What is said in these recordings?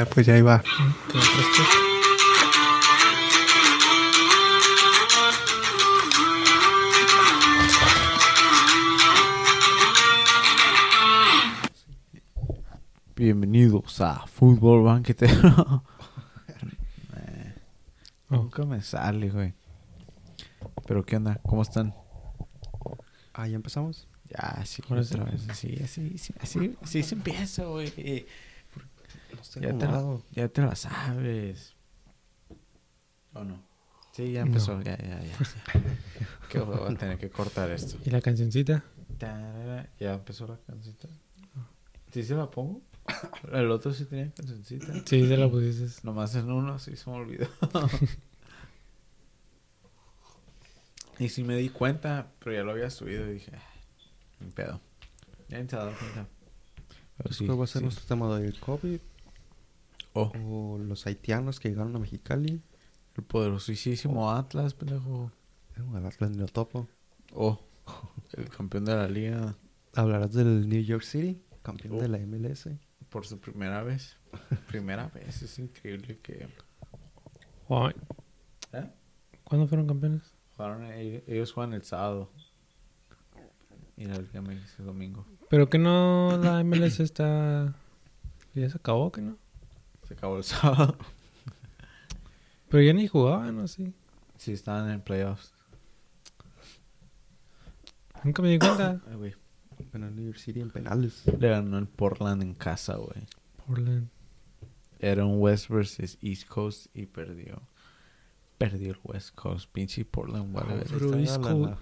Ah, pues ya iba. Bienvenidos a Fútbol Banquetero. Eh, Oh. Nunca me sale, güey. Pero ¿qué onda? ¿Cómo están? Ah, ya empezamos. Ya, sí, otra sí. vez. Así, así, sí, así, así se empieza, güey. No estoy Ya te, la, ya te la sabes. ¿O no? Sí, ya empezó. No. Ya, ya, ya. que voy a tener que cortar esto. ¿Y la cancioncita? Ya empezó la cancioncita. ¿Sí se la pongo? El otro sí tenía cancioncita. Sí, se la pusiste. Nomás en uno, sí se me olvidó. y sí me di cuenta, pero ya lo había subido y dije, "Ay, ni pedo. Ya ni se dado cuenta. Pero sí, ¿Cuál va a ser sí. nuestro tema del COVID? Oh, ¿O los haitianos que llegaron a Mexicali? el poderosísimo Atlas, pendejo. Eh, al Atlas ni lo topo. Oh, el campeón de la liga Hablarás del New York City, campeón Oh. de la MLS. por su primera vez. Primera vez, es increíble que... ¿Eh? ¿Cuándo fueron campeones? Jugaron, ellos, ellos juegan el sábado. Y la Liga el domingo. Pero que no, la MLS está... Ya se acabó, que no. Se acabó el sábado. Pero ya ni jugaban, ¿no? Sí. Sí, estaban en playoffs. Nunca me di cuenta. Ay, güey. Bueno, el New York City en penales. Le ganó el Portland en casa, güey. Portland. Era un West versus East Coast y perdió. Perdió el West Coast. Pinche Portland, vale. Ah, ver. Pero East la, Coast- la,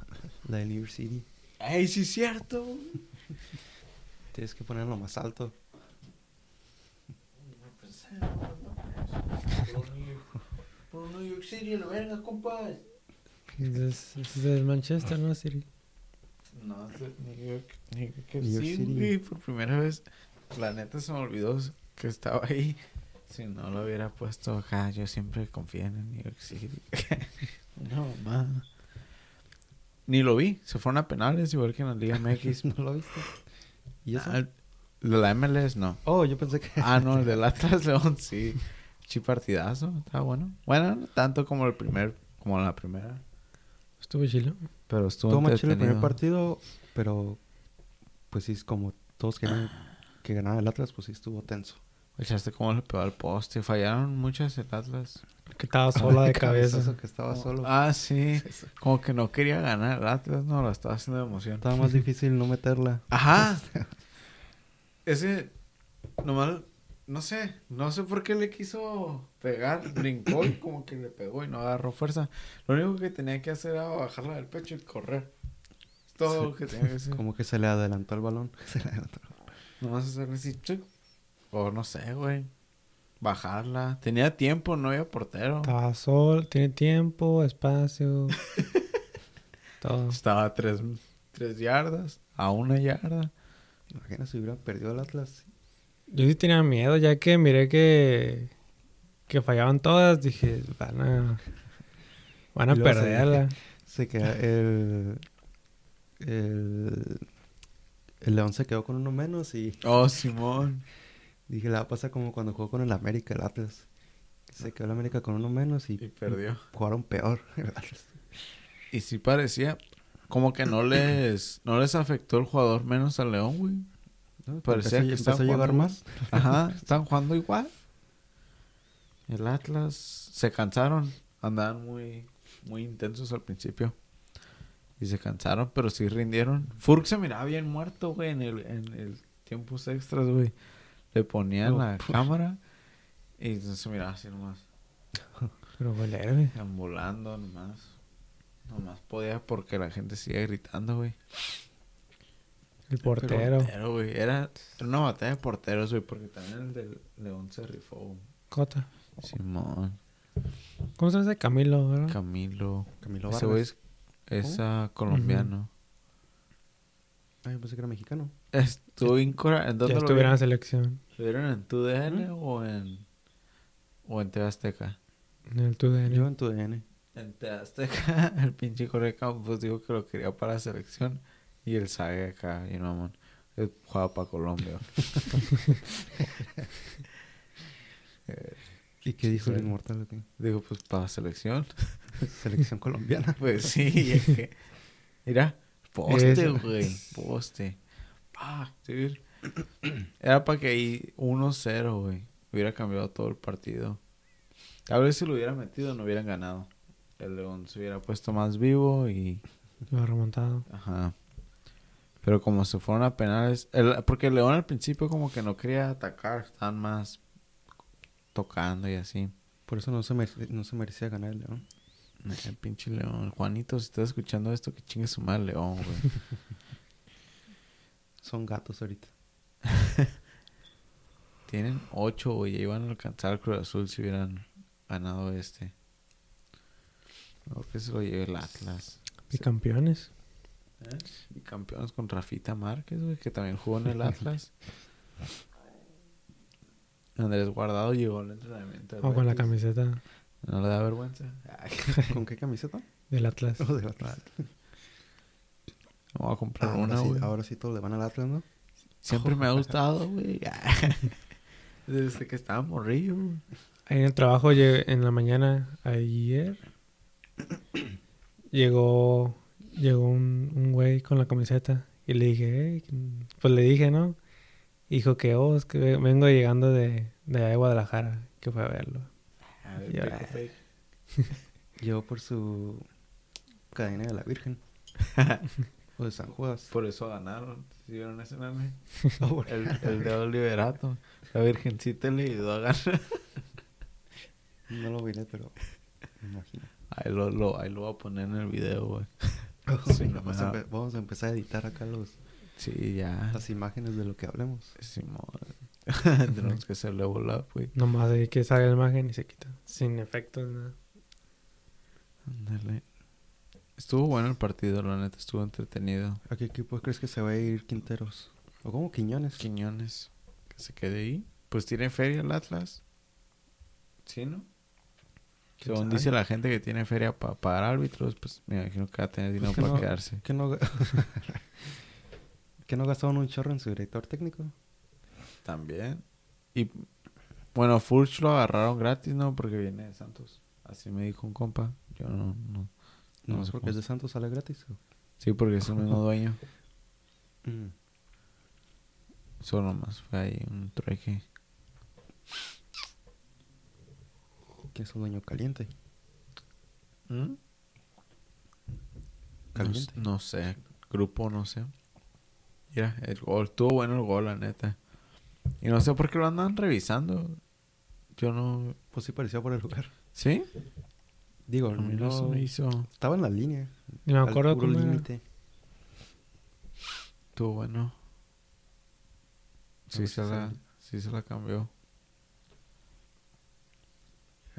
la de New York City. ¡Ay, sí es cierto! Tienes que ponerlo más alto. Por New York City, la verga, compas. Es, es del Manchester, ¿no? City. No, es de New York. New York, New York sí, City. güey, por primera vez. La neta se me olvidó que estaba ahí. Si no lo hubiera puesto acá, yo siempre confié en New York City. no, mamá. Ni lo vi. Se fueron a penales, igual que en la Liga MX. ¿No lo viste? ¿Y eso? Ah, el de la MLS, no. Oh, yo pensé que... Ah, no, el del Atlas León, sí. Chi partidazo, está bueno. Bueno, no tanto como el primer, como la primera. Estuvo chilo. Pero estuvo Todo más chido el primer partido, pero... Pues sí, es como todos querían que ganara el Atlas, pues sí estuvo tenso. Echaste como le pegó al poste. Fallaron muchas el Atlas. Que estaba sola de cabeza. Que estaba solo. Ah, sí. Como que no quería ganar el Atlas, no, lo estaba haciendo de emoción. Estaba más difícil no meterla. Ajá. Ese, nomás, no sé, no sé por qué le quiso pegar, brincó y como que le pegó y no agarró fuerza. Lo único que tenía que hacer era bajarla del pecho y correr. Es todo lo que tenía que hacer. Como que se le adelantó el balón. Se le adelantó. Nomás hacerle así, chuc. O no sé, güey. Bajarla. Tenía tiempo, no había portero. Estaba sol, tiene tiempo, espacio. todo. Estaba a tres, tres yardas, a una yarda. Imagina si hubiera perdido el Atlas. Yo sí tenía miedo, ya que miré que, que fallaban todas. Dije, van a, van a perderla. Se queda el, el... El León se quedó con uno menos y Oh, Simón. Dije, la va a pasar como cuando jugó con el América, el Atlas. Se quedó el América con uno menos y, Y perdió. jugaron peor. el Atlas. Y sí parecía como que no les no les afectó el jugador menos al León, güey. ¿no? Parecía que empezó estaban a llegar jugando más. Ajá, están jugando igual. El Atlas se cansaron, andaban muy muy intensos al principio. Y se cansaron, pero sí rindieron. Furk se miraba bien muerto, güey, en el, en el tiempos extras, güey. Le ponían Oh, la puh. cámara y se miraba así nomás. Pero fue el héroe. Ambulando nomás. Nomás podía porque la gente sigue gritando, güey. El portero. Portero, güey. Era, era una batalla de porteros, güey, porque también el del León se rifó. Cota. Simón, ¿Cómo se llama? Camilo, ¿verdad? Camilo. Camilo Ese güey es, es, ah, colombiano. Ay, yo pensé que era mexicano. Estuvo en Cora- ¿En dónde Ya lo estuviera en selección. ¿Lo vieron en tu DN o en o en Azteca? En el TUDN. Yo en tu DN. En Azteca, el pinche Coreca pues dijo que lo quería para la selección y el sabe acá, y no mamón. Él jugaba para Colombia. ¿Y qué dijo el inmortal? ok? Digo, pues para selección. Selección colombiana. Pues sí, es que- Mira, poste, güey. Poste. Dude. Era para que ahí 1-0, güey. Hubiera cambiado todo el partido. Tal vez si lo hubiera metido no hubieran ganado. El León se hubiera puesto más vivo y... Lo ha remontado. Ajá. Pero como se fueron a penales... el- porque el León al principio como que no quería atacar. Estaban más tocando y así. Por eso no se, mere- no se merecía ganar el León. El pinche León. Juanito, si estás escuchando esto, que chingue su madre León, güey. Son gatos ahorita. Tienen ocho, güey. Ya iban a alcanzar al Cruz Azul si hubieran ganado este. Creo que se lo lleve el Atlas. Y campeones. ¿Eh? Y campeones con Rafita Márquez, güey, que también jugó en el Atlas. Andrés Guardado llegó al entrenamiento. O con la camiseta ¿No le da vergüenza? ¿Con qué camiseta? del Atlas. Oh, del Atlas. Voy a comprar Ahora, una, sí, güey. ahora sí todos le van al Atlas, ¿no? Siempre me ha gustado, güey. Desde que estaba morrillo, güey. Ahí en el trabajo en la mañana ayer llegó llegó un, un güey con la camiseta y le dije, "Hey", pues le dije, ¿no? Dijo que, oh, es que ve- vengo llegando de, de Guadalajara, que fue a verlo. Fake. Llegó por su cadena de la Virgen. o de San Judas. Por eso ganaron. ¿Sí ¿Vieron ese meme? El, el de Oliverato. La Virgencita le ayudó a ganar. No lo miré, pero me imagino. Ahí lo, lo, ahí lo voy a poner en el video, güey. Sí, no vamos, a vamos a empezar a editar acá los, Sí, ya. las imágenes de lo que hablemos. Simón. Tenemos que hacer level up, güey. Nomás de que sale la imagen y se quita. Sin efectos, nada. Ándale. Estuvo bueno el partido, la neta. Estuvo entretenido. ¿A qué equipo crees que se va a ir Quinteros? ¿O cómo Quiñones? Quiñones. Que se quede ahí. Pues tiene feria el Atlas. ¿Sí, no? ¿Quién Según sabe? dice la gente que tiene feria para pagar árbitros, pues me imagino que va a tener dinero que para no- quedarse. ¿Que no, ¿Que no gastaron un chorro en su director técnico? También. Y bueno, Furch lo agarraron gratis, ¿no? Porque viene de Santos. Así me dijo un compa. Yo no, no. No, No es sé porque cómo. es de Santos, sale gratis. ¿o? Sí, porque es el mismo dueño. Mm. Solo más fue ahí un trueque. Que es un dueño caliente. ¿Mm? Caliente. no sé. Grupo, no sé. Mira, el gol. Estuvo bueno el gol, la neta. Y no sé por qué lo andan revisando. Yo no... Pues sí parecía por el lugar. ¿Sí? Digo, A mí no se me hizo... estaba en la línea. Ni me al acuerdo puro cómo límite. Estuvo bueno. Sí se, si la, sí se la cambió.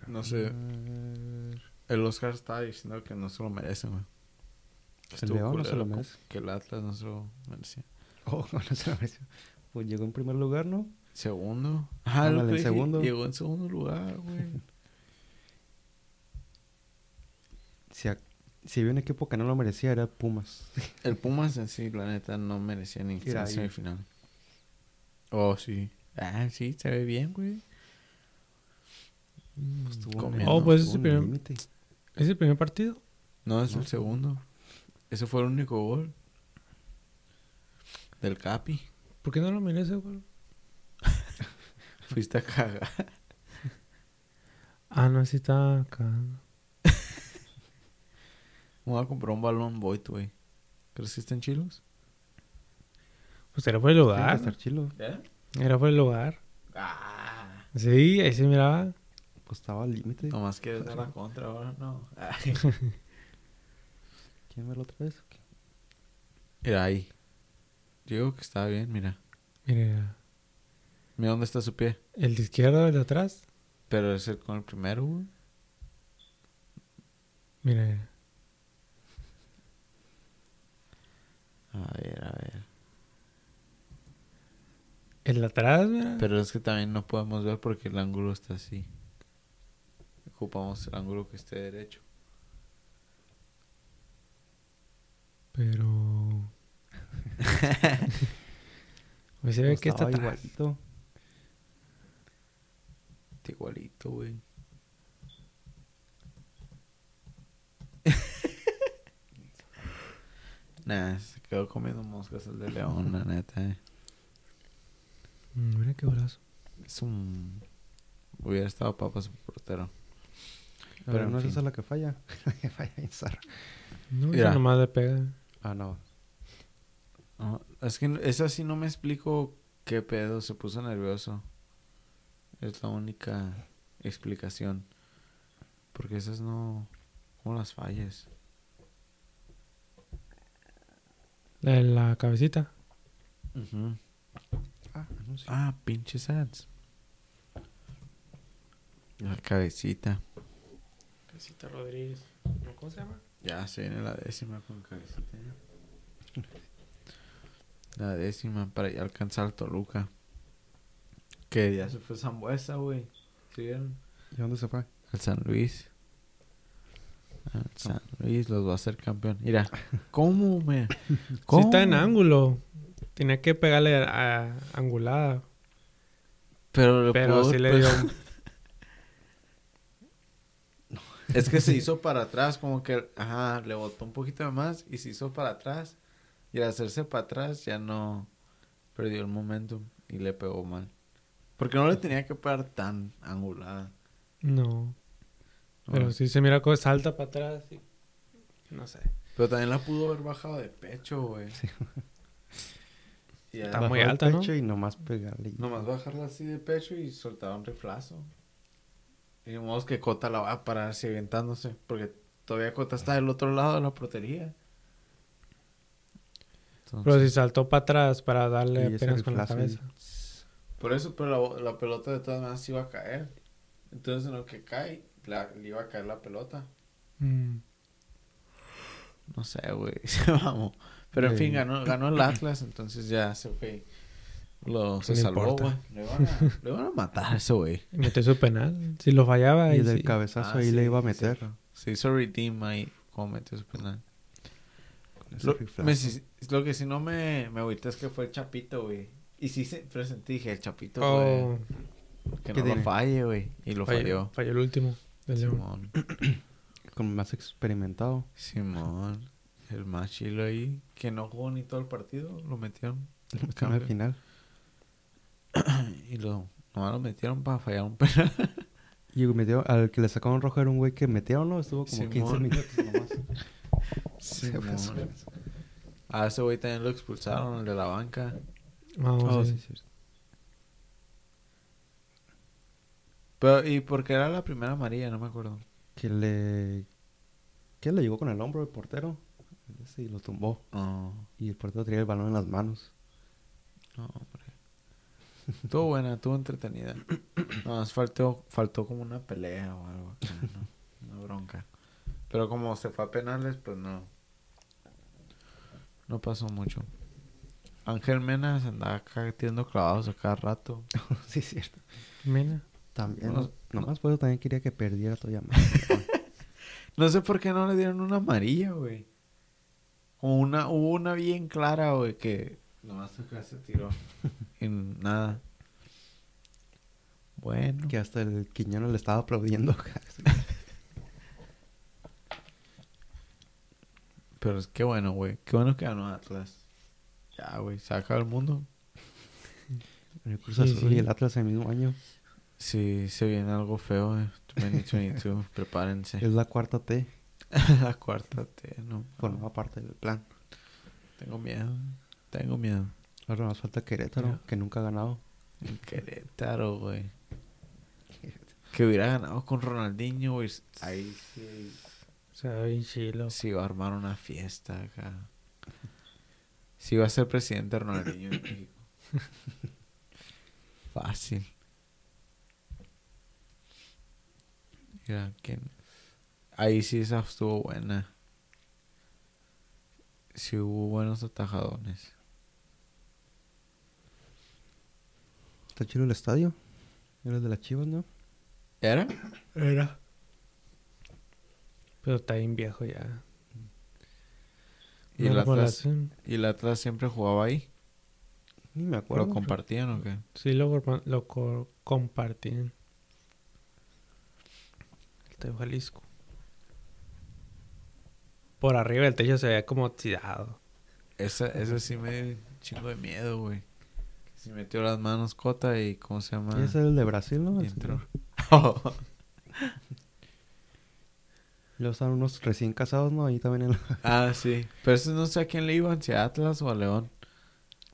No sé. Ver. El Oscar estaba diciendo que no se lo merecen, güey. Que El León no se lo merece. Que el Atlas no se lo merecía. Oh, no se lo mereció. Pues llegó en primer lugar, ¿no? Segundo. Ah, lo en segundo. Llegó en segundo lugar, güey. Si, a- si había un equipo que no lo merecía, era Pumas. el Pumas en sí, la neta, no merecía ni estar semifinal. Oh, sí. Ah, sí, se ve bien, güey. Pues comiendo. Oh, pues, el primer-. ¿Es el primer partido? No, es No, el segundo. Ese fue el único gol. Del Capi. ¿Por qué no lo merece, güey? Fuiste a cagar. Ah, no, sí está acá. Me voy a comprar un balón Void, güey. ¿Crees que están chilos? Pues era por el que lugar. estar chilo. ¿Eh? Era por el lugar. Ah. Sí, ahí se miraba. Pues estaba al límite. Nomás quieres dar la contra ahora, no. ¿Quién verlo otra vez? Mira ahí. Digo que está bien, mira. Mira, Mira dónde está su pie. el de izquierdo, el de atrás. Pero es el con el primero, güey. Mira, A ver, a ver. el de atrás, mira. Pero es que también no podemos ver porque el ángulo está así. Ocupamos el ángulo que esté derecho. Pero. Pues se ve Pues que está igualito. Está igualito, güey. nah, se quedó comiendo moscas el de León, la neta, eh. Mm, Mira qué brazo. Es un... Hubiera estado papas portero. Pero Pero, no es fin. esa la que falla. La que falla en Zarra. No, Mira. esa nomás le pega. Ah, no. No, es que esa sí no me explico qué pedo, se puso nervioso. Es la única explicación. Porque esas no... ¿Cómo las falles? La la cabecita. Ah, no sé. Ah, pinches ads. La cabecita. Cabecita Rodríguez. ¿Cómo se llama? Ya se viene la décima con cabecita. La décima para ya alcanzar al Toluca. Que ya se fue Zambuesa, güey. ¿Sí vieron? ¿Y dónde se fue? Al San Luis. Al San Luis los va a hacer campeón. Mira, ¿cómo me.? Sí ¿Cómo? está en ángulo. Tenía que pegarle a, a angulada. Pero, le Pero sí le dio... Es que se hizo para atrás, como que, ajá, le botó un poquito de más y se hizo para atrás. Y al hacerse para atrás ya no perdió el momentum y le pegó mal. Porque no le tenía que pegar tan angulada. No. Pero No. sí se mira como salta para atrás. y- No sé. Pero también la pudo haber bajado de pecho, güey. Y Está muy el alta, ¿no? pecho y nomás pegarle. Nomás bajarla así de pecho y soltar un riflazo. Y de modo que Cota la va a parar así aventándose. Porque todavía Cota está del otro lado de la portería. Pero si saltó para atrás para darle apenas con la y- cabeza. Por eso, pero la, la pelota de todas maneras iba a caer. Entonces, en lo que cae, la- le iba a caer la pelota. Mm. No sé, güey. Vamos. Pero en fin, ganó, ganó el Atlas, entonces ya se fue. Lo, se No salvó, güey. Le, van a- le van a matar a ese güey. Metió su penal. Si lo fallaba, Y ahí del sí. cabezazo Ah, ahí sí, le iba a meter. Se hizo redeem ahí, como metió su penal. Lo, riflazo. me si- lo que sí no me, me agüita es que fue el Chapito, güey. Y sí se presentí, dije, el Chapito, güey. Oh, Que ¿Qué no lo falle, güey. Y lo falló, falló. falló el último. del. Simón. Con más experimentado. Simón. El más chilo ahí. Que no jugó ni todo el partido. Lo metieron. Lo metieron al final. Y lo... Nomás lo metieron para fallar un penal. Y metió, al que le sacaron rojo era un güey que metieron, ¿no? Estuvo como 15 Simón. minutos nomás. Simón. A ese güey también lo expulsaron, el de la banca. Vamos, Oh, sí. sí, sí. Pero, ¿y porque era la primera amarilla? No me acuerdo. Que le... Que le llegó con el hombro el portero. Sí, lo tumbó. No, Y el portero tenía el balón en las manos. no, hombre. Estuvo buena, estuvo entretenida. No, faltó, faltó como una pelea o algo. acá, ¿no? Una bronca. Pero como se fue a penales, pues no. No pasó mucho. Ángel Mena se andaba acá tirando clavados a cada rato. sí, es cierto. Mira. También. No, nomás por eso también quería que perdiera todavía más. No sé por qué no le dieron una amarilla, güey. Como una, hubo una bien clara, güey, que nomás acá se tiró. y nada. Bueno. que hasta el Quiñones le estaba aplaudiendo. Pero es que bueno, güey. Qué bueno que ganó Atlas. Ya, güey. Se acaba el mundo. el Cruz Sí, Azul sí. y el Atlas el mismo año. Sí, se viene algo feo, eh. 2022. Prepárense. Es la cuarta T. La cuarta T, no. Formaba parte del plan. Tengo miedo. Tengo miedo. Ahora nos falta Querétaro, que nunca ha ganado. Querétaro, güey. Que hubiera ganado con Ronaldinho, güey. Ahí sí. Se ve bien chilo. Sí, va a armar una fiesta acá. Sí, va a ser presidente Ronaldinho en México. Fácil. Mira, ¿quién? Ahí sí esa estuvo buena. Sí hubo buenos atajadones. Está chido el estadio. Era el de las chivas, ¿no? ¿Era? Era. Pero está bien viejo ya. ¿Y No el, Atlas. ¿Y el Atlas siempre jugaba ahí? Ni me acuerdo. ¿Lo compartían o qué? Sí, lo, lo co- compartían. Estadio Jalisco. Por arriba del techo se veía como oxidado. Esa, ese sí me dio un chingo de miedo, güey. Se metió las manos Cota y ¿cómo se llama? Y ese es el de Brasil, ¿no? El entró. Luego están unos recién casados, ¿no? Ahí también en la- ah, sí. Pero ese no sé a quién le iban, si a Atlas o a León.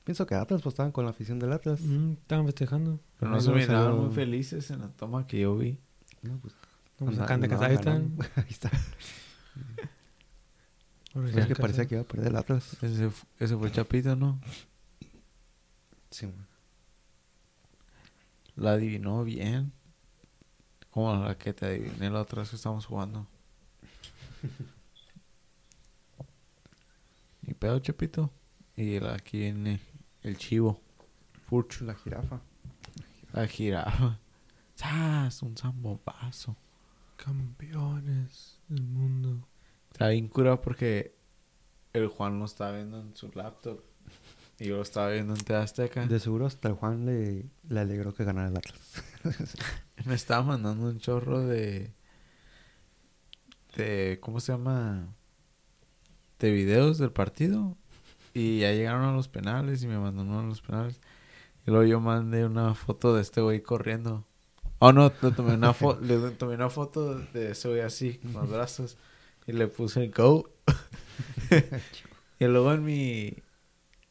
Pienso que Atlas, pues estaban con la afición del Atlas. Mm, estaban festejando. Pero no se miraban salió- muy felices en la toma que yo vi. No, pues, No, acaban de casar, ahí están. Ahí está. Bueno, Pues es que parecía que iba a perder el Atlas. Ese, ese fue Chapito, ¿no? Sí, man. La adivinó bien. Como la que te adiviné la otra vez que estábamos jugando. Ni pedo, Chapito. Y el- aquí viene el chivo. Furcho. La jirafa. La jirafa. ¡Sas! Un zambombazo. Campeones del mundo. Está bien curado porque el Juan lo estaba viendo en su laptop. Y yo lo estaba viendo en TV Azteca. De seguro hasta el Juan le, le alegró que ganara el Atlas. Me estaba mandando un chorro de. De. ¿Cómo se llama? De videos del partido. Y ya llegaron a los penales y me mandaron a los penales. Y luego yo mandé una foto de este güey corriendo. Oh, no, le tomé una, fo- le tomé una foto de ese güey así, con los brazos. Y le puse el go. y luego en mi.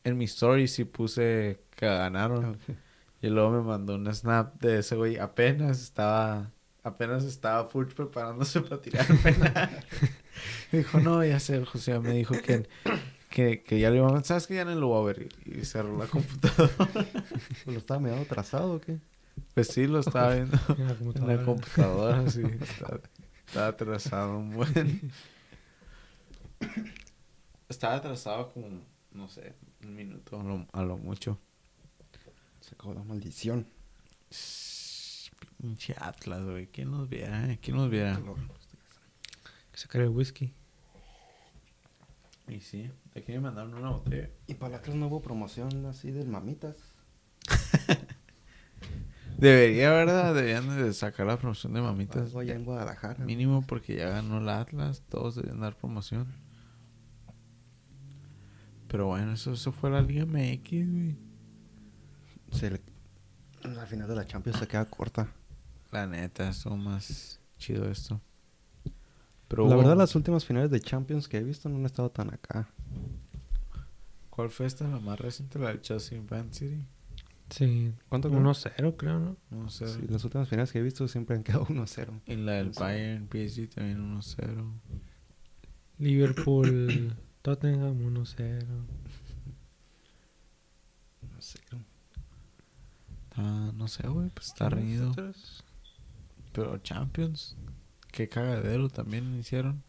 En mi story sí puse que ganaron. Y luego me mandó un snap de ese güey. Apenas estaba. Apenas estaba Furch preparándose para tirar el penal. dijo, no, ya sé, José me dijo que, que, que ya le iba a ¿Sabes que ya no lo voy a ver? Y cerró la computadora. ¿Lo estaba medio atrasado o qué? pues sí, lo estaba viendo En la en computadora. la computadora, sí. Estaba, estaba atrasado un buen. Estaba atrasado como, no sé, un minuto a lo, a lo mucho. Se acabó la maldición. Pinche Atlas, güey. ¿Quién nos viera? eh? ¿Quién nos viera? Que sacar el whisky. Y sí, de aquí me mandaron una botella. Y para el Atlas no hubo promoción así del mamitas. Debería, ¿verdad? Deberían de sacar la promoción de mamitas. Algo allá en Guadalajara. Mínimo porque ya ganó el Atlas. Todos deberían dar promoción. Pero bueno, eso, eso fue la Liga MX, güey. Se le- La final de la Champions se queda corta. La neta, estuvo más chido esto. Pero la hubo- verdad, las últimas finales de Champions que he visto no han estado tan acá. ¿Cuál fue esta? La más reciente, la del Chelsea en Van City. Sí. ¿Cuánto quedó? 1-0, creo, ¿no? No sé. Sí, las últimas finales que he visto siempre han quedado 1-0. Y la del. Bayern PSG también 1-0. Liverpool, Tottenham 1-0. 1-0. Ah, no sé, güey, pues está reñido. Pero Champions, qué cagadero también hicieron.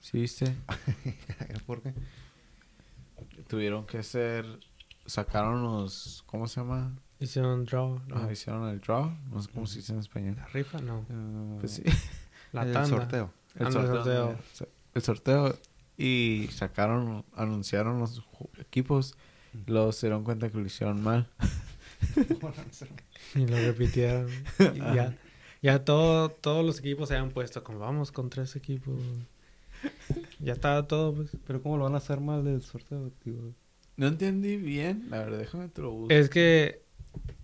¿Sí viste? ¿Por qué? Tuvieron que hacer, sacaron los, ¿cómo se llama? Hicieron draw. No. Ah, hicieron el draw, no sé cómo se dice en español. La rifa, no. Ah, Pues sí, La el tanda. sorteo. el Anda, el sorteo. El sorteo y sacaron, anunciaron los equipos. Luego se dieron cuenta que lo hicieron mal. Y lo repitieron. Y ya, ya todo, todos los equipos se habían puesto como vamos con tres equipos. Ya estaba todo, pues. Pero ¿cómo lo van a hacer mal el sorteo? Digo, No entendí bien, la verdad, déjame te lo busco. Es que,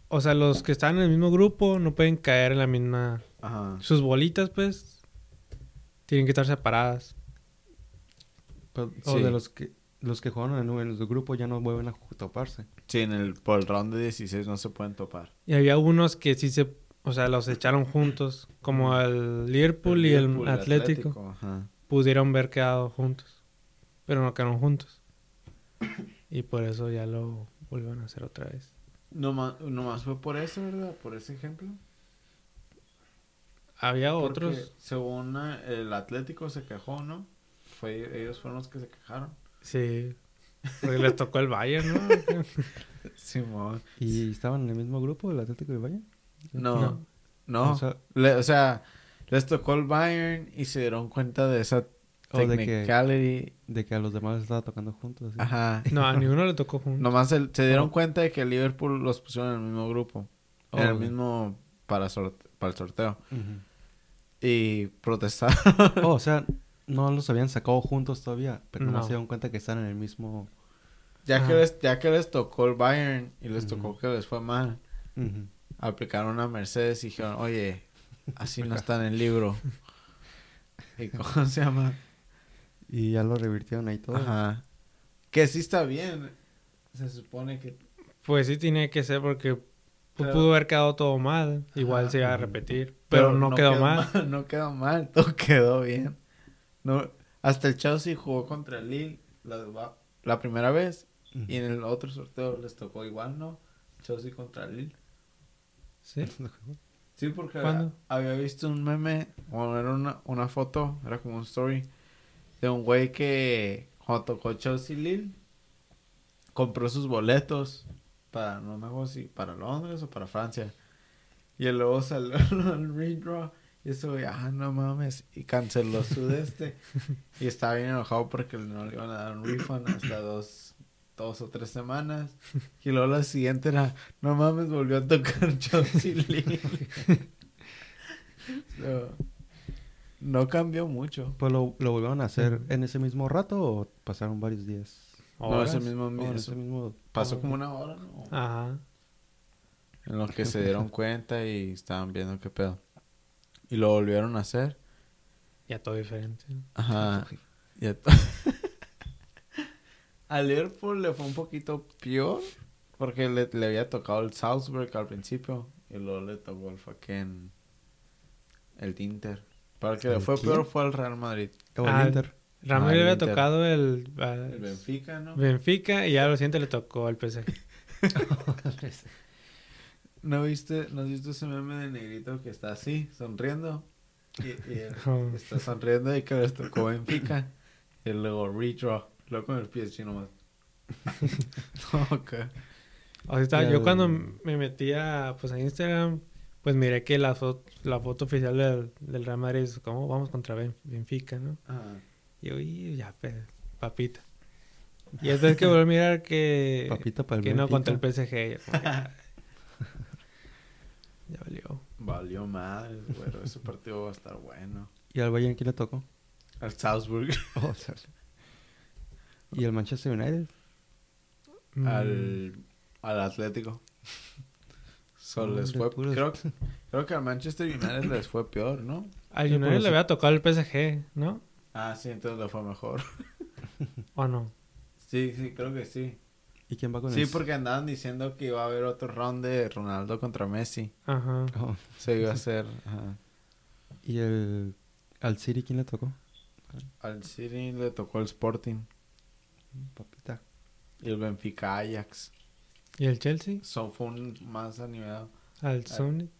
o sea, los que están en el mismo grupo no pueden caer en la misma... Ajá. Sus bolitas, pues, tienen que estar separadas. pero- O Sí. de los que los que jugaron en, el grupo ya no vuelven a toparse. Sí, en el, por el round de 16 no se pueden topar. Y había unos que sí se... O sea, los echaron juntos. Como el Liverpool y el Atlético. Ajá. Pudieron haber quedado juntos. Pero no quedaron juntos. Y por eso ya lo volvieron a hacer otra vez. Nomás, nomás fue por eso, ¿verdad? Por ese ejemplo. Había Porque, otros... según eh, el Atlético se quejó, ¿no? Fue, ellos fueron los que se quejaron. Sí. Porque les tocó el Bayern, ¿no? Simón. ¿Y estaban en el mismo grupo, el Atlético y el Bayern? No, No. no. O sea, Le- o sea, les tocó el Bayern y se dieron cuenta de esa O de que- technicality. de que a los demás les estaba tocando juntos. así. Ajá. No, a ninguno le tocó juntos. Nomás el- se dieron Oh. cuenta de que el Liverpool los pusieron en el mismo grupo. en el Oh. mismo para, sorte- para el sorteo. Ujú. y protestaron. Oh, o sea, no los habían sacado juntos todavía, pero no, No. se dieron cuenta que están en el mismo... ya, que les, ya que les tocó el Bayern y les tocó que les fue mal, aplicaron a Mercedes y dijeron, oye, así no está en el libro. ¿Y cómo se llama? Y ya lo revirtieron ahí todo. Ajá. Que sí está bien. Se supone que... Pues sí tiene que ser porque Pero- pudo haber quedado todo mal. Igual Ajá. se iba a repetir. Pero, no, quedó, mal. No quedó mal, todo quedó bien. No, hasta el Chelsea jugó contra el Lille la, la primera vez y en el otro sorteo les tocó igual, ¿no? Chelsea contra el Lille. Sí. Sí, porque había visto un meme, o era una, una foto, era como un story, de un güey que cuando tocó Chelsea Lille, compró sus boletos para, no me acuerdo si para Londres o para Francia. Y luego salió el redraw y ese güey, ah, no mames, y canceló su de este. y estaba bien enojado porque no le iban a dar un refund hasta dos, dos o tres semanas. Y luego la siguiente era, no mames, volvió a tocar Chelsea. So, no cambió mucho. Pues lo, lo volvieron a hacer en ese mismo rato o pasaron varios días. No, Horas. ese mismo, Oh, ese mismo... pasó como una hora, ¿no? Ajá. En lo que se dieron cuenta y estaban viendo qué pedo. Y lo volvieron a hacer. Ya todo diferente. Ajá. Y a to- a Liverpool le fue un poquito peor. Porque le, le había tocado el Salzburg al principio. Y luego le tocó el fucking... El Inter. Para el que le ¿El fue quién? peor fue el Real Madrid. O el Ah, Inter. Ramiro Ah, le el había Inter. tocado el, ah, El Benfica, ¿no? Benfica y ya lo siguiente le tocó el PSG. ¿No viste, ¿No has visto ese meme de negrito que está así, sonriendo? Y, y él Oh. está sonriendo y que les tocó Benfica. Y luego redraw. Luego con el PSG nomás. ok. O sea, estaba- Ya yo cuando me metía pues a Instagram, pues miré que la foto, la foto oficial del, del Real Madrid es como vamos contra Ben- Benfica, ¿no? Y yo, "Y ya, pues, papita. Y después que volví a mirar que, Papita para el que no contra el. PSG. yo como, ya, valió. Valió madre, güero. Ese partido va a estar bueno. ¿Y al Bayern quién le tocó? Al Salzburg. Oh, ¿Y el Manchester United? Mm, al, al Atlético. So, les fue, creo, creo que al Manchester United les fue peor, ¿no? Al United le había tocado el PSG, ¿no? Ah, sí, entonces le fue mejor. ¿O no? Sí, sí, creo que sí. ¿Y quién va con Sí, porque andaban diciendo que iba a haber otro round de Ronaldo contra Messi. Ajá. Oh, Se iba a hacer. ajá. ¿Y el... al City quién le tocó? Al City le tocó el Sporting. Papita. Y el Benfica Ajax. ¿Y el Chelsea? So, fue un más animado. Al Sony.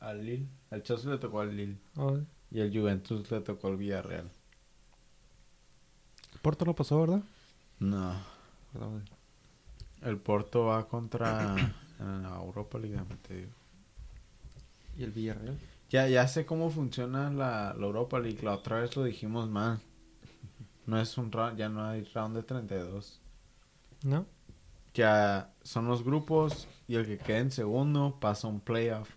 Al Lille. Al Chelsea le tocó al Lille. Oh, Y el Juventus le tocó al Villarreal. Porto no pasó, ¿verdad? No. El Porto va contra. en la Europa League, te digo. ¿Y el Villarreal? Ya, ya sé cómo funciona la, la Europa League. La otra vez lo dijimos mal. No es un round, ya no hay round de 32. ¿No? Ya son los grupos y el que quede en segundo pasa a un playoff.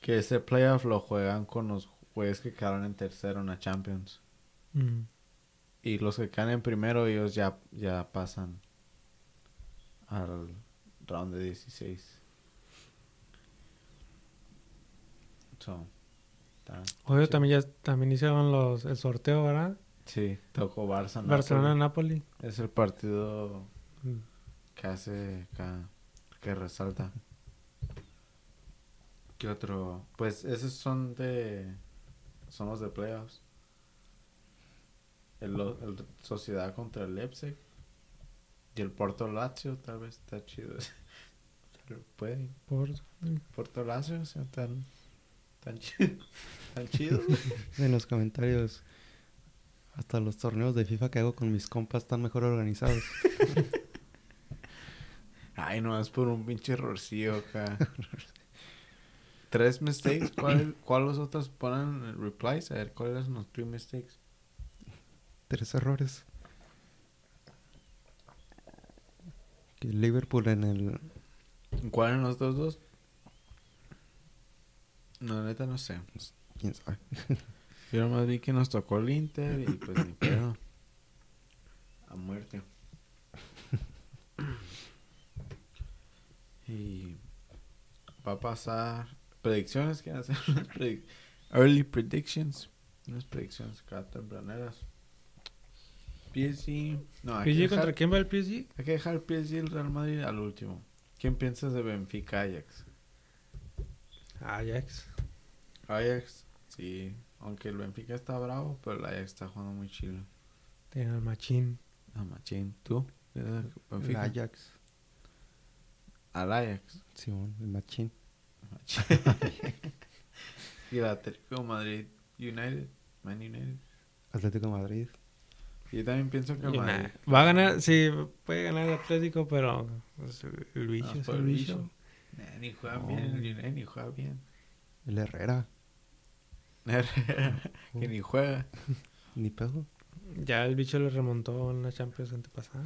Que ese playoff lo juegan con los jueces que quedaron en tercero en la Champions. Mm. Y los que quedan en primero, ellos ya, ya pasan al round de 16. So, Oye, también ya también hicieron los, el sorteo, ¿verdad? Sí, tocó Barça. Barcelona, Napoli. Es el partido Mm. que hace acá, que resalta. ¿Qué otro? Pues esos son de. Son los de playoffs. El, el Sociedad contra el Leipzig. Y el Porto Lazio, tal vez está chido. Pero Puede. Por... Porto Lazio, o sea, tan. Tan chido. Tan chido. En los comentarios. Hasta los torneos de FIFA que hago con mis compas están mejor organizados. Ay, no, es por un pinche errorcillo acá. Tres mistakes. ¿Cuál, cuál los otros ponen en replies? A ver, ¿cuáles son los tres mistakes? Tres errores. Que Liverpool en el... ¿Cuáles son los otros dos? No, neta no sé. quién sabe. Yo nomás vi que nos tocó el Inter y pues ni pedo. A muerte. Y va a pasar predicciones que hacer early predictions, unas predicciones acá tempraneras. PSG, no, ¿PSG dejar, contra quién va el PSG? hay que dejar el PSG y el Real Madrid al último. ¿Quién piensas de Benfica Ajax? Ajax. Ajax, sí, aunque el Benfica está bravo, pero el Ajax está jugando muy chido. Tiene al Machín. Ah, machín, ¿tú? Ajax. Al Ajax. Simón, el machín. y el Atlético Madrid United, Man United. Atlético Madrid. Yo también pienso que nada, Va a ganar, sí, puede ganar el Atlético, pero pues, el bicho Ah, es el bicho. bicho. Nah, ni juega No. bien, el United ni juega bien. El Herrera. que ni juega. Ni pedo. Ya el bicho le remontó en la Champions antepasada.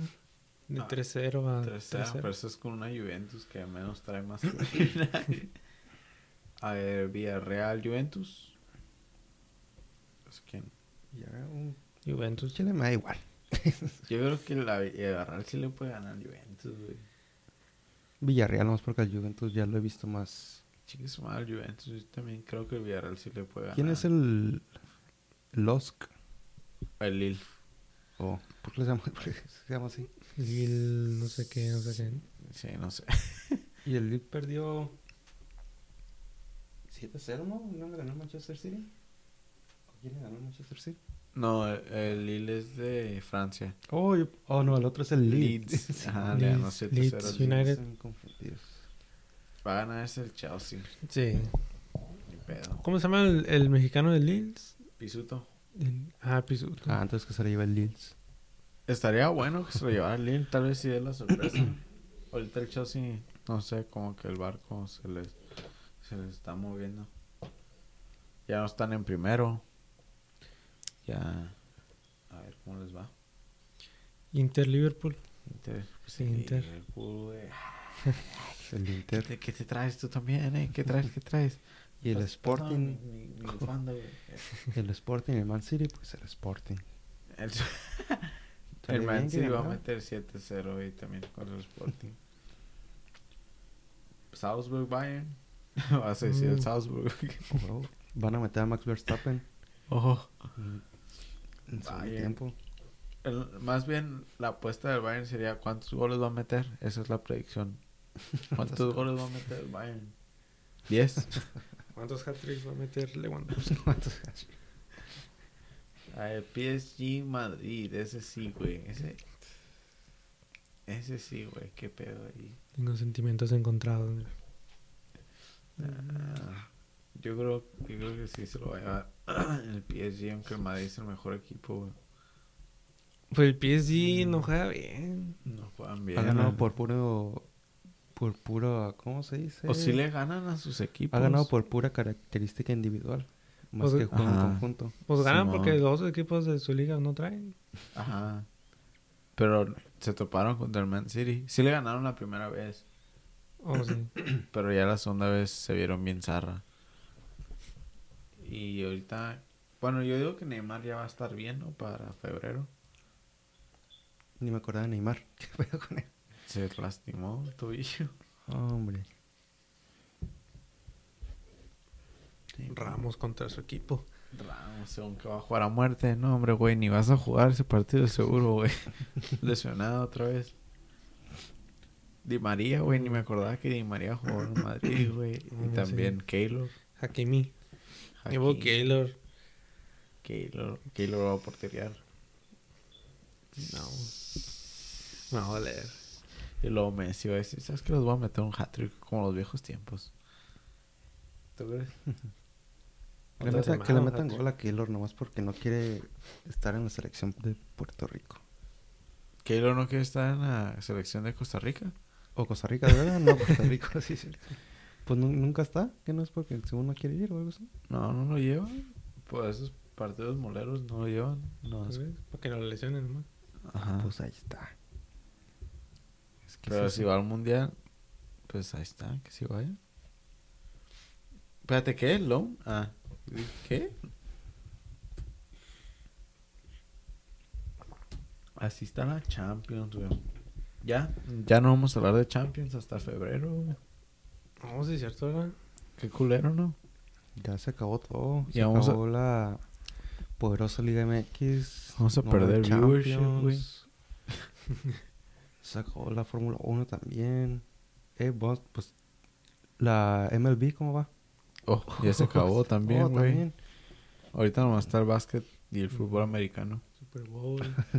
De Ah, 3-0 a Tercera, 3-0. pero eso es con una Juventus que al menos trae más. A ver, Villarreal Juventus. Pues, ¿quién? Ya, un Juventus. Chile me da igual. Yo creo que la Villarreal sí le puede ganar Juventus, güey. Villarreal, más porque al Juventus ya lo he visto más. Chiques mal Juventus. Yo también creo que el Villarreal sí le puede ganar. ¿Quién es el Losk? El Lille. Oh, ¿Por qué se llama, por qué se llama así? Lille, no sé qué, no sé qué. Sí, no sé. Y el Lille perdió 7-0, ¿no? ¿No le ganó el Manchester City? ¿O ¿Quién le ganó el Manchester City? No, el, el Lille es de Francia. Oh, yo- oh, no, el otro es el Leeds. Leeds. Ajá, Leeds, 7-0 Leeds al United. Leeds. Están confundidos. Va a ganar ese el Chelsea. Sí. Ni pedo. ¿Cómo se llama el, el mexicano de Lille? Pisuto. El- Ah, Pisuto. Ah, entonces que se le lleva el Leeds. Estaría bueno que se lo llevara el Lille. Tal vez sí dé la sorpresa. Ahorita el Chelsea, no sé, como que el barco se les, se les está moviendo. Ya no están en primero. Ya. A ver cómo les va. Inter Liverpool. Inter. pues, Sí, el Inter. Liverpool, güey. El ¿Qué Inter. te, qué te traes tú también, eh? ¿Qué traes? ¿Qué traes? Y el Pues, Sporting. perdón, mi- mi-. El Sporting el Man City, pues el Sporting. El, Man City va a meter 7-0 y también con el Sporting. Salzburg Bayern. Vas a decir el Mm. Salzburg. Oh, Van a meter a Max Verstappen Ojo. en en su Bayern. tiempo. El- más bien, la apuesta del Bayern sería cuántos goles va a meter. Esa es la predicción. ¿Cuántos goles va a meter el Bayern? 10. ¿Cuántos hat-tricks va a meter Lewandowski? A ver, PSG Madrid. Ese sí, güey. Ese, ese sí, güey. Qué pedo ahí. Tengo sentimientos encontrados. güey. Ah, yo creo, yo creo que sí se lo va a llevar el PSG, aunque el Madrid es el mejor equipo, güey. Pues el PSG no juega bien. No juegan bien. Ha ganado por puro. Por puro. ¿Cómo se dice? O si le ganan a sus equipos. Ha ganado por pura característica individual. Más Pues, que ajá. conjunto. Pues ganan Simón. porque dos equipos de su liga no traen. Ajá. Pero se toparon contra el Man City. Sí le ganaron la primera vez. Oh, sí. Pero ya la segunda vez se vieron bien zarra. Y ahorita... Bueno, yo digo que Neymar ya va a estar bien, ¿no? Para febrero. Ni me acordaba de Neymar. ¿Qué pedo con él? Se lastimó el tobillo. Hombre. Ramos contra su equipo. Ramos, según que va a jugar a muerte. No, hombre, güey, ni vas a jugar ese partido seguro, güey. Lesionado otra vez. Di María, güey, ni me acordaba que Di María jugó en Madrid, güey. Y Mm, también Keylor. Hakimi. Llevo Hakimi, Keylor. Keylor. Keylor va a porteriar. No. Me va a valer. Y luego Messi va a decir, ¿sabes que los voy a meter un hat-trick como los viejos tiempos? ¿Tú crees? Que le, meta- que metan gol a Keylor nomás porque no quiere estar en la selección de Puerto Rico. ¿Keylor no quiere estar en la selección de Costa Rica? O Costa Rica, ¿de verdad? No, Puerto Rico, sí, sí. Pues nu- nunca está, que no es porque según no quiere ir o algo así. No, no lo llevan. Pues esos partidos moleros no lo llevan. No, es-. Para que no lo lesionen nomás. Ajá. Pues ahí está. Es que Pero sí, si sí. va al mundial, pues ahí está, que si vaya. Espérate, ¿qué? ¿Loan? Ah, ¿Qué? Así está la Champions, güey. Ya, ya no vamos a hablar de Champions hasta febrero, güey. No, sí es cierto, ¿verdad? Qué culero, ¿no? Ya se acabó todo. Se Ya vamos a- acabó la poderosa Liga MX. Vamos a no perder viewership, Champions. güey. se acabó la Fórmula 1 también. Eh, vos, pues, la MLB, ¿cómo va? Oh, ya se acabó también, Oh, güey. también. Ahorita nomás está el básquet y el fútbol americano. Super Bowl.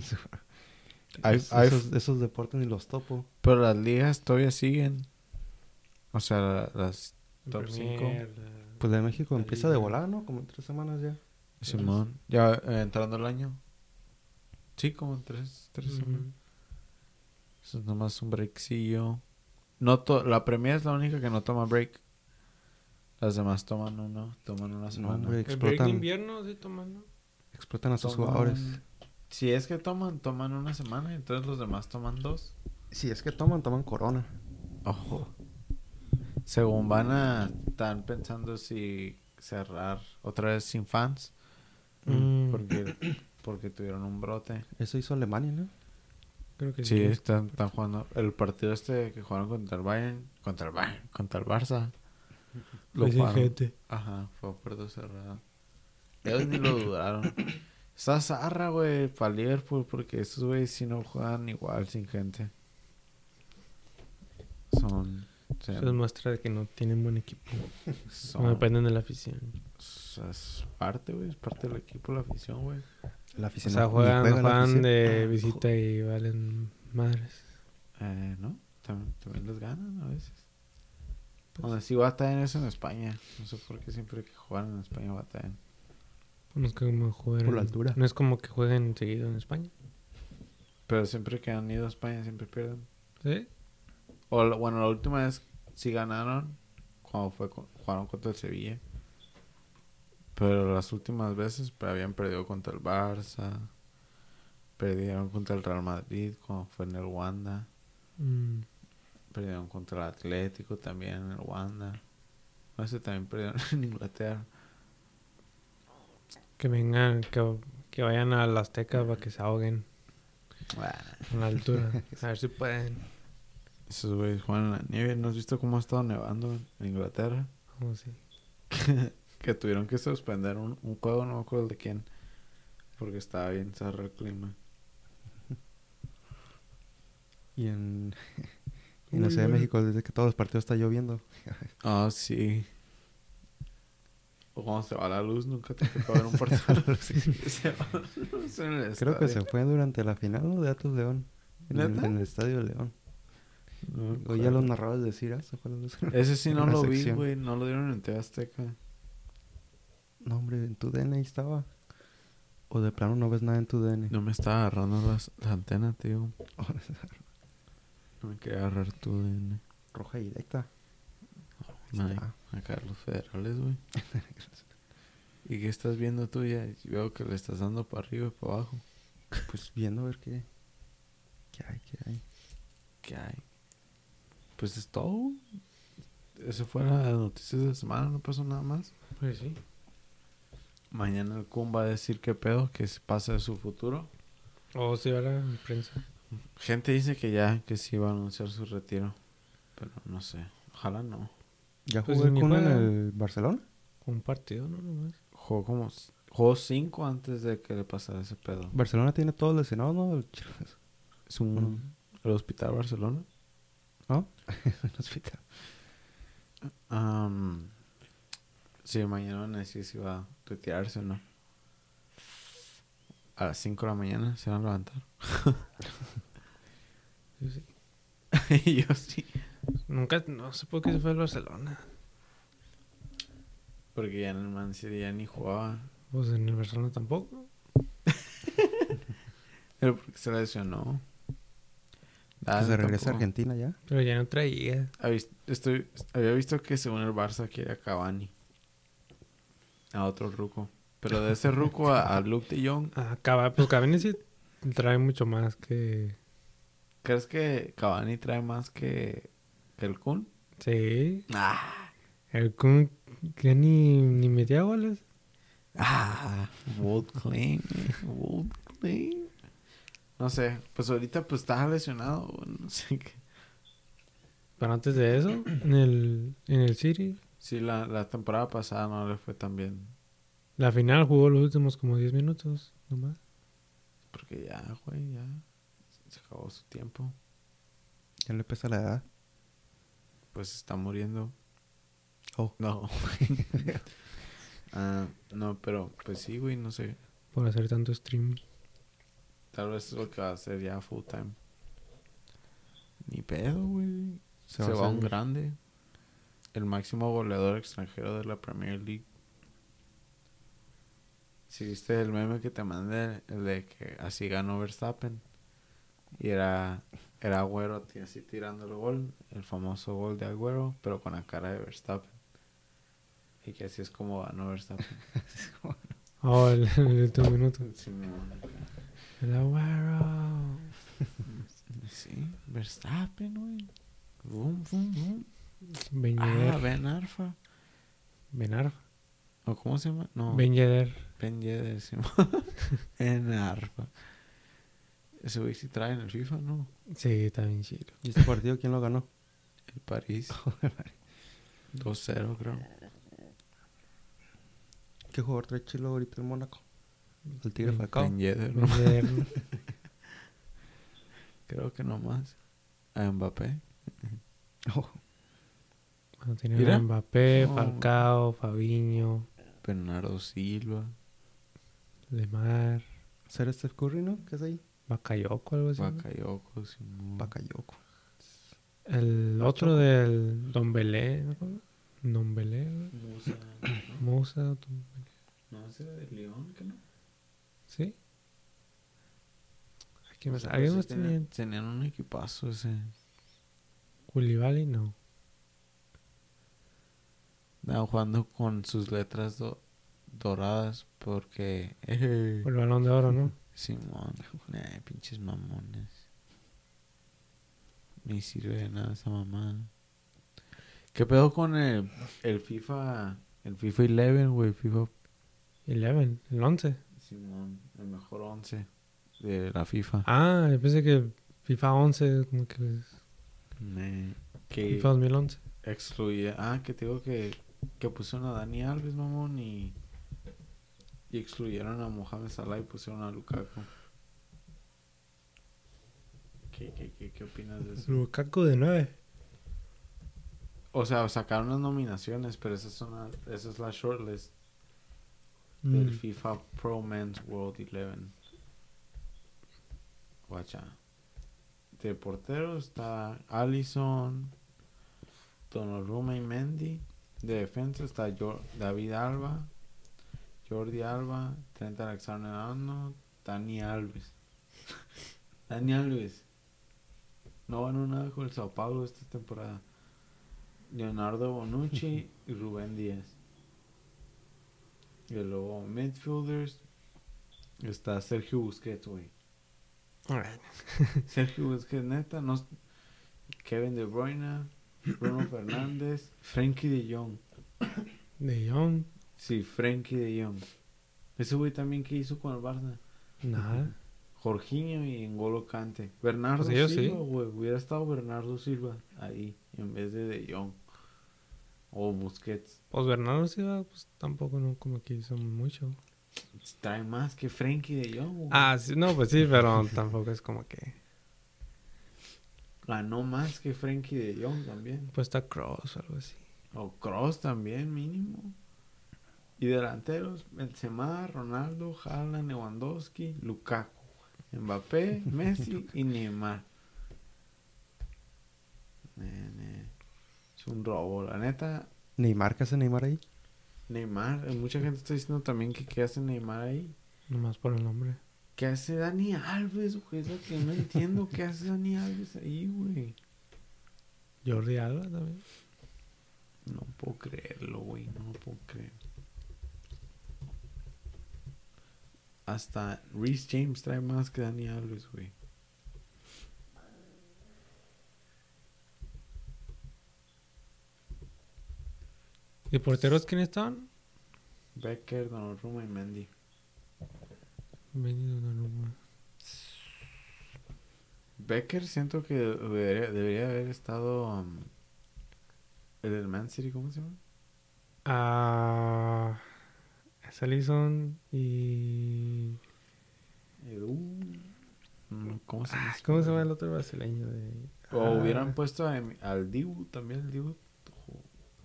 Es- hay- esos, esos deportes ni los topo. Pero las ligas todavía siguen. O sea, las el Top Premier, cinco. la- Pues la de México La empieza de liga. volar, ¿no? Como en tres semanas ya. Simón. Ya eh, entrando el año. Sí, como en tres, tres semanas. Eso es nomás un breakcillo. No to- la Premier es la única que no toma break. Las demás toman uno, toman una No, semana. hombre, El break de invierno, sí, tomando. explotan a sus Toman- jugadores. Si es que toman, toman una semana y entonces los demás toman dos. Si es que toman, toman corona. Ojo. Según van a... Están pensando si cerrar otra vez sin fans. Mm, Porque, porque tuvieron un brote. Eso hizo Alemania, ¿no? Creo que Sí, sí. están, están jugando. El partido este que jugaron contra el Bayern, contra el Bayern, contra el Barça. Lo Pues jugaron. gente. Ajá, fue a puerta cerrada. Ellos ni lo dudaron. Está zarra, güey, para Liverpool, porque esos güeyes si no juegan igual sin gente. Son. Eso es muestra de que no tienen buen equipo. son- No dependen de la afición. es parte, güey, es parte del equipo, la afición, güey. La O afición sea, no- ni juegan, juega juegan de visita y valen madres. Eh, ¿no? También, también les ganan a veces. Pues- Donde sí batallan es en España. No sé por qué siempre que juegan en España batallan. No es como jugar Por la en- altura. No es como que jueguen seguido en España. Pero siempre que han ido a España siempre pierden. ¿Sí? O la- bueno, la última vez sí ganaron cuando fue con- jugaron contra el Sevilla. Pero las últimas veces pues, habían perdido contra el Barça. Perdieron contra el Real Madrid cuando fue en el Wanda. Mm, Perdieron contra el Atlético también en el Wanda. A veces también perdieron en Inglaterra. que vengan, que, que vayan a la Azteca para que se ahoguen en la altura. A ver si pueden. Esos güeyes juegan en la nieve. ¿No has visto cómo ha estado nevando en Inglaterra? ¿Cómo sí? Que tuvieron que suspender un, un juego, no me acuerdo de quién. Porque estaba bien zarra el clima. Y en, y en la Ciudad de. México, desde que todos los partidos está lloviendo. Ah, sí. O cuando se va la luz, nunca te tocó ver un partido. Se va la luz en el Creo que se estadio. fue durante la final ¿no? de Atos León. En el, en el Estadio de León. No ya ah, se fue la luz. Ese sí no lo vi, güey. No lo dieron en TV Azteca. No, hombre, en tu DN ahí estaba. O de plano no ves nada en tu DN. No me estaba agarrando las- la antena, tío. No me quería agarrar tu DN. Roja directa. Está. acá los federales, güey. ¿Y qué estás viendo tú ya? Veo que le estás dando para arriba y para abajo. Pues viendo a ver qué. ¿Qué hay? ¿Qué hay? ¿Qué hay? Pues es todo. Eso fue las noticias de la semana, no pasó nada más. Pues sí. Mañana el Kun va a decir qué pedo, que se pasa de su futuro. O si ahora en prensa. Gente dice que ya, que sí va a anunciar su retiro. Pero no sé. Ojalá no. ¿Ya Pues jugó ni el Kun en el Barcelona? Un partido, ¿no? Nomás. Jugó como... Jugó cinco antes de que le pasara ese pedo. Barcelona tiene todos lesionados, ¿no? Es un... El Hospital Barcelona. ¿No? El hospital. Am, sí, mañana van a decir si va a retirarse o no. A las 5 de la mañana se van a levantar. Sí, sí. yo sí. Nunca, no sé por qué se fue al Barcelona. Porque ya en el Man City ya ni jugaba. Pues en el Barcelona tampoco. Pero porque se lesionó. Ah, se regresa a. Argentina ya. Pero ya no traía. Había vis- estoy, había visto que según el Barça quiere a Cavani. A otro ruco. Pero de ese ruco a, a Luke de Jong. Ah, Cava- pues Cavani sí trae mucho más que... ¿Crees que Cavani trae más que, que el Kun? Sí. Ah. El Kun que ni, ni metía goles. Ah, Wood Clean, Wood Clean. No sé, pues ahorita pues estaba lesionado, güey, no sé qué. Pero antes de eso, en el, en el City, Sí, la, la temporada pasada no le fue tan bien. la final jugó los últimos como 10 minutos nomás. Porque ya, güey, ya. Se acabó su tiempo. Ya le pesa la edad. Pues está muriendo. Oh. No. Ah, no, pero pues sí, güey, no sé. Por hacer tanto stream. Tal vez es lo que va a hacer ya full time. Ni pedo, güey. Se, Se va a un grande. El máximo goleador extranjero de la Premier League. Si viste el meme que te mandé, el de que así ganó Verstappen. Y era, era Agüero así tirando el gol, el famoso gol de Agüero, pero con la cara de Verstappen. Y que así es como ganó Verstappen. Oh, el, el último minuto. Simón. El Agüero. Sí, Verstappen, güey. Boom, boom, boom. Ben Ah, Yedder. Ben Arfa. Ben Arfa. ¿O cómo se llama? No, Ben Yedder. Ben Yedder, Simón. Ben Arfa. Ese güey sí trae en el FIFA, ¿no? Sí, está bien chido. ¿Y este partido quién lo ganó? El París. 2-0, creo. ¿Qué jugador trae chilo ahorita el Mónaco? El Tigre Falcao. Ben Yedder, ¿no? Yedder. Creo que no más. A Mbappé. Oh, Bueno, a Mbappé, Oh. Falcao, Fabiño, Bernardo Silva. Lemar, ¿Será Steph Curry, no? ¿Qué es ahí? Bakayoko, algo así. ¿no? Bakayoko, Simón. Bakayoko. El otro del Don Belé, ¿no? Don Belé. Musa. Musa, Don- No, ese era de León, ¿qué no? ¿Sí? Aquí me O sea, sale. ¿Alguien pues más sí tenía? tenían, un equipazo ese. Koulibaly, no. Estaban jugando con sus letras do- doradas porque... eh, Por el balón de oro, ¿no? Simón, nah, pinches mamones. Ni sirve de nada esa mamá. ¿Qué pedo con el, el FIFA, el FIFA 11, güey? FIFA, 11, el 11. Simón, el mejor 11 de la FIFA. Ah, yo pensé que FIFA 11, como que que FIFA 2011. excluía... Ah, que te digo que, que pusieron a Dani Alves, mamón, y... Y excluyeron a Mohamed Salah y pusieron a Lukaku. ¿Qué, qué, qué, qué opinas de eso? Lukaku de 9. O sea, sacaron las nominaciones, pero esa es, una, esa es la shortlist Mm. del FIFA Pro Men's World 11. Guacha. De portero está Allison, Donnarumma y Mendy. De defensa está David Alba, Jordi Alba, Trent Alexander-Arnold, Dani Alves. Dani Alves. No ganó nada con el Sao Paulo esta temporada. Leonardo Bonucci y Rubén Díaz. Y luego midfielders está Sergio Busquets, güey. Sergio Busquets, neta, no, Kevin De Bruyne, Bruno Fernández, Frankie De Jong. De Jong, Sí, Frankie De Jong. Ese güey también que hizo con el Barça. nada. Jorginho y N'Golo Kante. Bernardo Pues Silva, sí. güey. Hubiera estado Bernardo Silva ahí en vez de De Jong. O Busquets. Pues Bernardo Silva, pues tampoco no como que hizo mucho. Trae más que Frankie De Jong. Ah, sí, no, pues sí, pero tampoco es como que. Ganó más que Frankie De Jong también. Pues está Cross o algo así. O Cross también, mínimo. Y delanteros, Benzema, Ronaldo, Haaland, Lewandowski, Lukaku, Mbappé, Messi y Neymar. Nene, Es un robo, la neta. Neymar, ¿qué hace Neymar ahí? Neymar, eh, mucha gente está diciendo también que qué hace Neymar ahí. Nomás por el nombre. ¿Qué hace Dani Alves, güey? Es lo que no entiendo. ¿Qué hace Dani Alves ahí, güey? Jordi Alba también. No puedo creerlo, güey. No lo puedo creer. Hasta Reese James trae más que Dani Alves, güey. ¿Y porteros quiénes estaban? Becker, Donnarumma y Mendy. Mendy Donnarumma. Becker siento que debería, debería haber estado um, el del Man City, ¿cómo se llama? Ah. es Alisson y. Edu. ¿Cómo se llama? Ah, ¿Cómo se llama el otro brasileño? De... O Ah, hubieran puesto a al Dibu también. El Dibu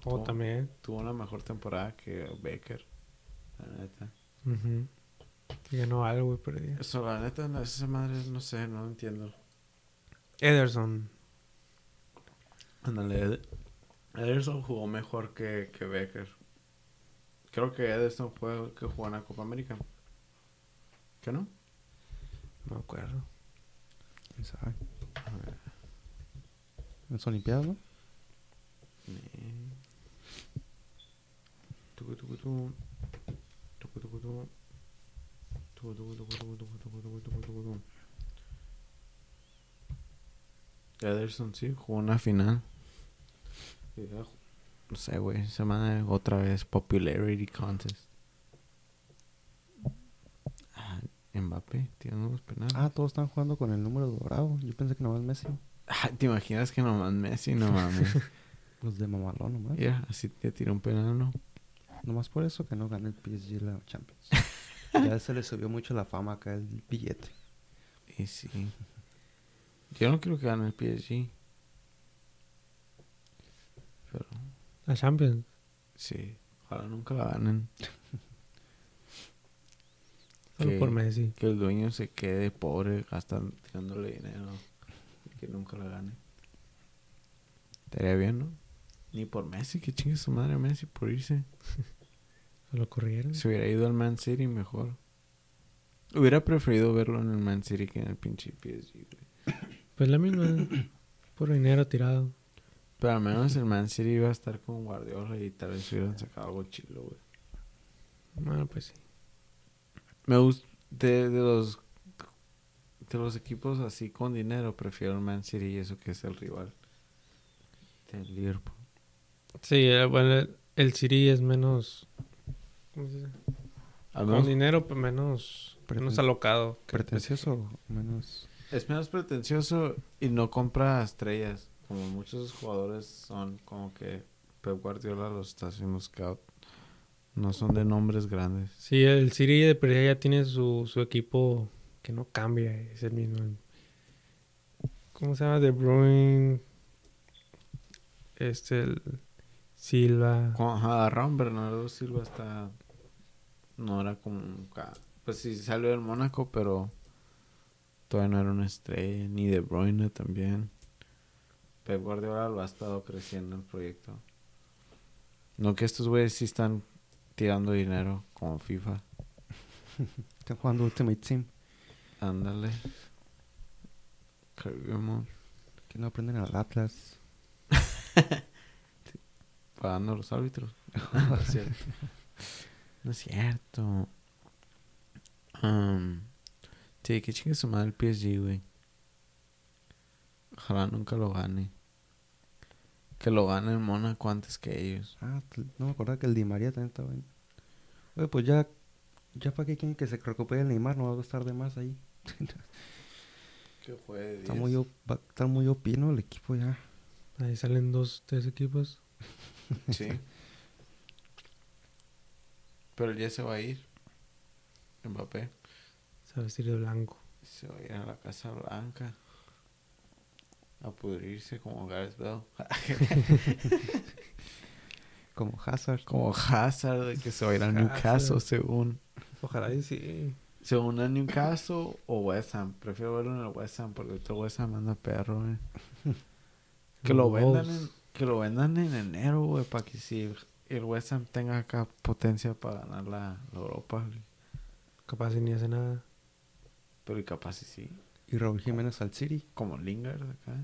Oh, tuvo- también. tuvo una mejor temporada que Becker. La neta. Y ganó algo, perdí. Eso, la neta, no, esa madre, no sé, no entiendo. Ederson. Ándale, Ed- Ederson jugó mejor que, que Becker. Creo que Ederson fue el que jugó en la Copa América. ¿Qué no? No me acuerdo. ¿Quién sabe? A ver. En las Olimpiadas, ¿no? Ederson, sí, jugó una final. Ya No sé, güey. Esa madre otra vez. Popularity Contest. Ah, Mbappé, tiene unos penales. Ah, todos están jugando con el número dorado. Yo pensé que nomás Messi. Ah, ¿Te imaginas que nomás Messi? No mames. Los de mamalón nomás. Mira, así te tira un penal, ¿no? Nomás por eso que no gana el PSG la Champions. ya se le subió mucho la fama acá el billete. Y sí. Yo no quiero que gane el PSG. Pero La Champions. sí, ojalá nunca la ganen. Solo Que- por Messi. Que el dueño se quede pobre gastando, tirándole dinero. Y que nunca la gane. Estaría bien, ¿no? Ni por Messi, que chingue su madre Messi por irse. Solo corrieron. Se hubiera ido al Man City mejor. Hubiera preferido verlo en el Man City que en el pinche PSG, güey. Pues la misma. Puro dinero tirado. Pero al menos el Man City iba a estar con Guardiola y tal vez hubieran sacado algo chilo, güey. Bueno, pues sí. Me gusta de, de los de los equipos así con dinero, prefiero el Man City y eso que es el rival del Liverpool. Sí, eh, bueno, el, el City es menos. ¿Cómo se dice? Al Con dinero, pues menos, menos alocado. Pretencioso menos. es menos pretencioso y no compra estrellas, como muchos jugadores son como que Pep Guardiola los está haciendo scout. No son de nombres grandes. Sí, el City de perdida ya tiene su, su equipo que no cambia, es el mismo. ¿Cómo se llama? De Bruyne. Este, el Silva. Cuando agarraron Bernardo Silva hasta no era como un ca- pues sí salió del Mónaco, pero todavía no era una estrella, ni De Bruyne también. Pep Guardiola lo ha estado creciendo el proyecto. No que estos güeyes sí están tirando dinero como FIFA. Están jugando Ultimate Team. Ándale. Cargamos Que no aprenden al Atlas. pagando a los árbitros. no es cierto. No es cierto. Um, sí, que chingue su madre el PSG, güey. Ojalá nunca lo gane. Que lo gane el Mónaco antes que ellos. Ah, no me acordaba que el Di María también estaba ahí. Oye, pues ya. Ya para qué quieren que se recupere el Neymar, no va a estar de más ahí. Que juegue Está muy, op- va a estar muy opino el equipo ya. Ahí salen dos, tres equipos. Sí. Pero él ya se va a ir. Mbappé. Se va a vestir de blanco. Se va a ir a la Casa Blanca. A pudrirse como Gareth Bell. Como Hazard. como Hazard, de que se va a ir a Hazard. Newcastle según. Ojalá y sí. Según a Newcastle o West Ham. Prefiero verlo en el West Ham porque el West Ham anda perro, eh. Que lo vendan en, que lo vendan en enero, güey, para que si el West Ham tenga acá potencia para ganar la, la Europa, güey. Capaz y ni hace nada. Pero y capaz y sí. Y Raúl Jiménez al City. Como Lingard acá.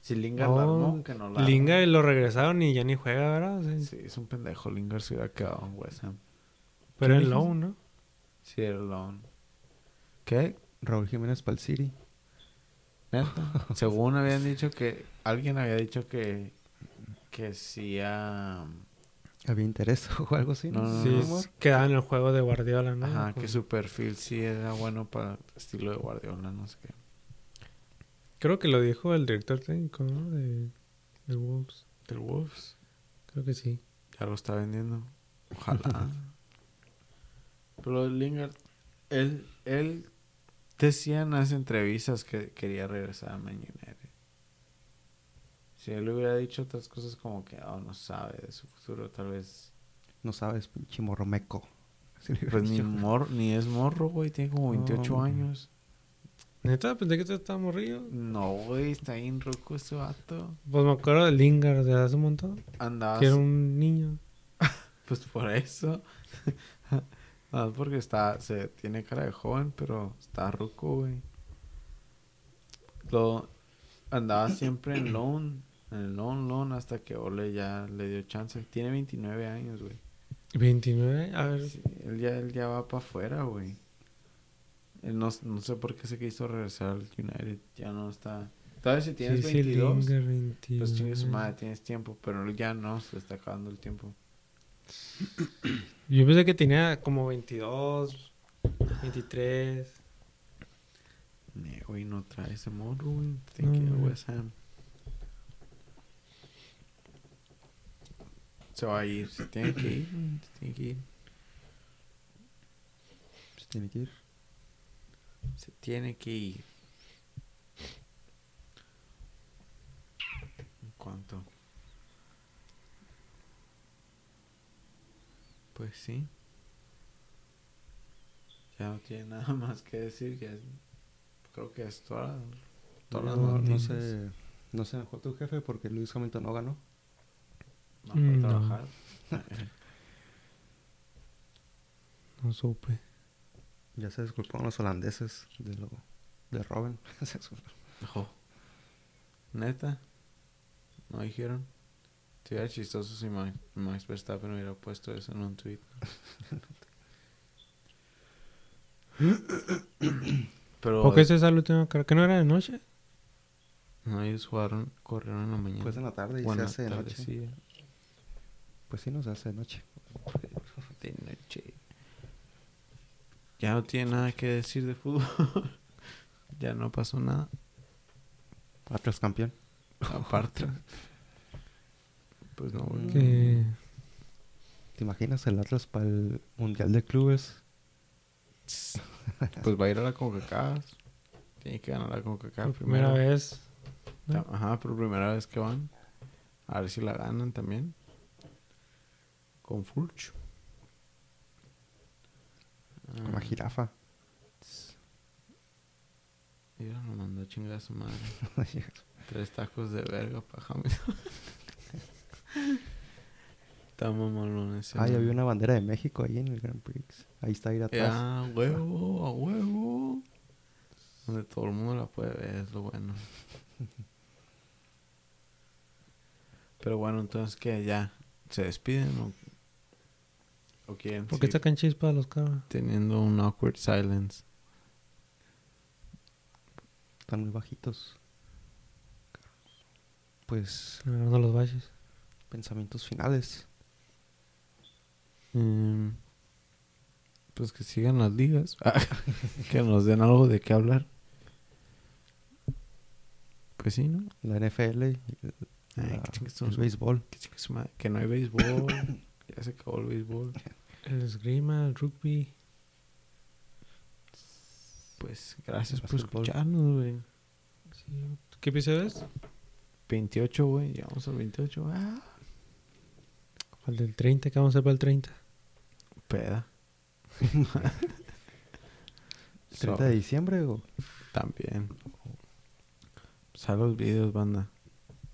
Si Lingard la armó, que no la Linga armó. lo regresaron y ya ni juega, ¿verdad? Sí. Sí, es un pendejo. Lingard se hubiera quedado en West Ham. Pero ¿Quién en dijiste? loan, ¿no? Sí, era loan. ¿Qué? Raúl Jiménez para el City. ¿Neta? Según habían dicho que... Alguien había dicho que... Que si a... Había interés o algo así, ¿no? No, no, Sí, no. Rumor. quedaba en el juego de Guardiola, ¿no? Ajá, que Con- su perfil sí era bueno para el estilo de Guardiola, no sé qué. Creo que lo dijo el director técnico, ¿no? De, de Wolves. Del Wolves. Creo que sí. Ya lo está vendiendo. Ojalá. Pero Lingard, él, él decía en las entrevistas que quería regresar a Man United. Si él hubiera dicho otras cosas como que oh, no sabe de su futuro, tal vez. No sabes, pinche morromeco. Le hubiera Pues ni, mor, ni es morro, güey, tiene como 28 No. años. Neta, pensé que tú estabas morrido. No, güey, está bien roco ese vato. Pues me acuerdo de Lingard de hace un montón. Que era un niño. Pues por eso. no, porque está, se tiene cara de joven, pero está ruco, güey. Lo andaba siempre en loan, en el loan, loan, hasta que Ole ya le dio chance. Tiene 29 años, güey. 29. A ver. Sí, él ya, él ya va para afuera, güey. Él no, no sé por qué se quiso regresar al United. Ya no está. Tal vez si tienes sí, sí, 22, Lingard 22. pues chingue su madre, tienes tiempo. Pero él ya no, se le está acabando el tiempo. Yo pensé que tenía como 22, 23. Ne, güey, no trae ese morro, güey. Tiene que ir a No, güey. West Ham. Se va a ir. Se tiene que ir. Se tiene que ir. Pues tiene que ir. Se tiene que ir. ¿En cuánto? Pues sí. Ya no tiene nada más que decir. Ya es- creo que es toda, todas las No, no sé, no se enojó tu jefe porque Luis Hamilton no ganó. No, para Mm, no. trabajar. No supe. Ya se disculparon los holandeses de lo de Robin. Ojo. Neta. No dijeron. Sería chistoso si Ma- Max Verstappen hubiera puesto eso en un tweet. Pero ¿Por qué esa es la última carrera? ¿Que no era de noche? no, ellos jugaron, corrieron en la mañana. Pues en la tarde y se hace de noche. tardecilla. Pues sí, no se hace de noche. De noche. Ya no tiene nada que decir de fútbol. ya no pasó nada. Atlas campeón. Aparte. Pues no, güey. Mm. ¿Te imaginas el Atlas para el Mundial de Clubes? Pues va a ir a la CONCACAF. Tiene que ganar la CONCACAF Por primera primero. vez. ¿no? Ajá, por primera vez que van. A ver si la ganan también. Con Fulch. Con la Ah, jirafa. Mira, nos mandó a chingar a su madre. Tres tacos de verga para Hamilton. Está mamalón ese. Ah, ya vi una bandera de México ahí en el Grand Prix. Ahí está ir atrás. Ya, a huevo, a huevo. Donde todo el mundo la puede ver, es lo bueno. Pero bueno, entonces que ya se despiden o, o quieren ¿Por qué seguir sacan chispas los cabros? teniendo un awkward silence. Están muy bajitos. Pues Agarrando los valles. pensamientos finales. Mm, pues que sigan las ligas. que nos den algo de qué hablar. Pues sí, ¿no? La NFL, Ay, la- qué chingas el béisbol. Que, que no hay béisbol. ya se acabó el béisbol. El esgrima, el rugby. Pues gracias El por escucharnos, güey. Sí. ¿Qué episodio es? 28, güey. Llegamos al 28. Ah, Falta el 30, ¿qué vamos a hacer para el 30? peda. 30 de diciembre o También. Sal los videos, banda.